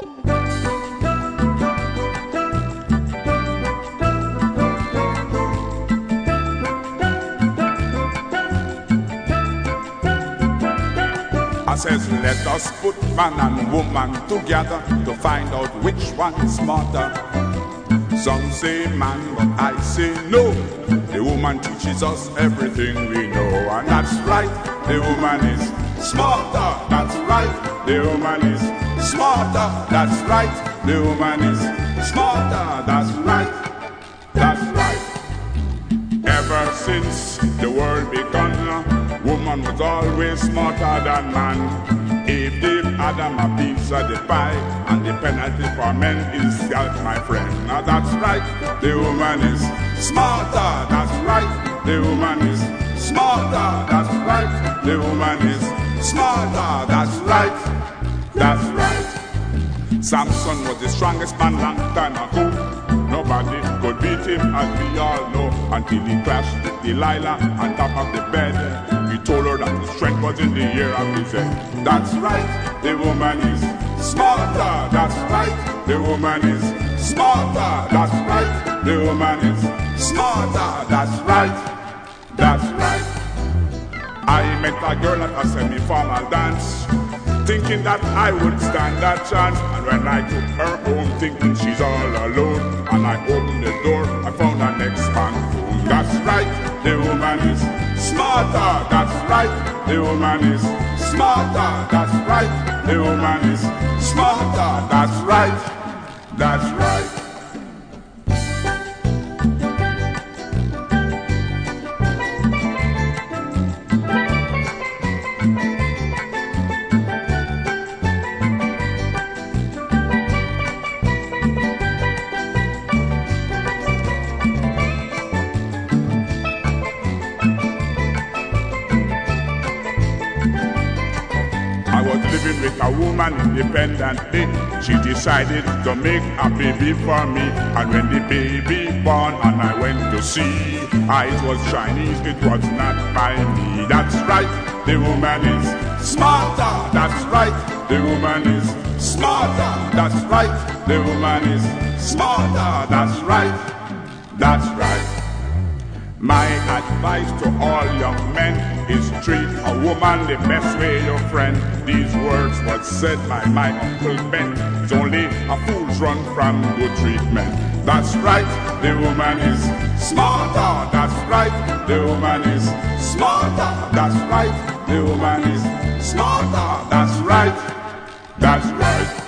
I says, let us put man and woman together to find out which one's smarter. Some say man, but I say no. The woman teaches us everything we know, and that's right. The woman is smarter. That's right. The woman is smarter. That's right. The woman is smarter. That's right. That's right. Ever since the world begun, woman was always smarter than man. Eve gave Adam a piece of the pie, and the penalty for men is self, my friend. Now that's right, the woman is smarter. That's right, the woman is smarter. That's right, the woman is smarter. That's right, that's right. Samson was the strongest man long time ago. Nobody could beat him, as we all know, until he crashed with Delilah on top of the bed. He told her that the strength was in the air of his head. That's right, the woman is smarter. That's right, the woman is smarter. That's right, the woman is smarter. That's right, that's right. I met a girl at a semi-formal dance thinking that I would stand a chance. And when I took her home, thinking she's all alone, and I opened the door, I found an ex-man. That's right, the woman is smarter. That's right, the woman is smarter. That's right, the woman is smarter. That's right, that's right. With a woman independently. She decided to make a baby for me. And when the baby born and I went to see, ah, it was Chinese, it was not by me. That's right, the woman is smarter. That's right, the woman is smarter. That's right, the woman is smarter. That's right, that's right. My advice to all young men is treat a woman the best way your friend. These words was said by my uncle Ben. It's only a fool's run from good treatment. That's right, the woman is smarter. That's right, the woman is smarter. That's right, the woman is smarter. That's right, that's right.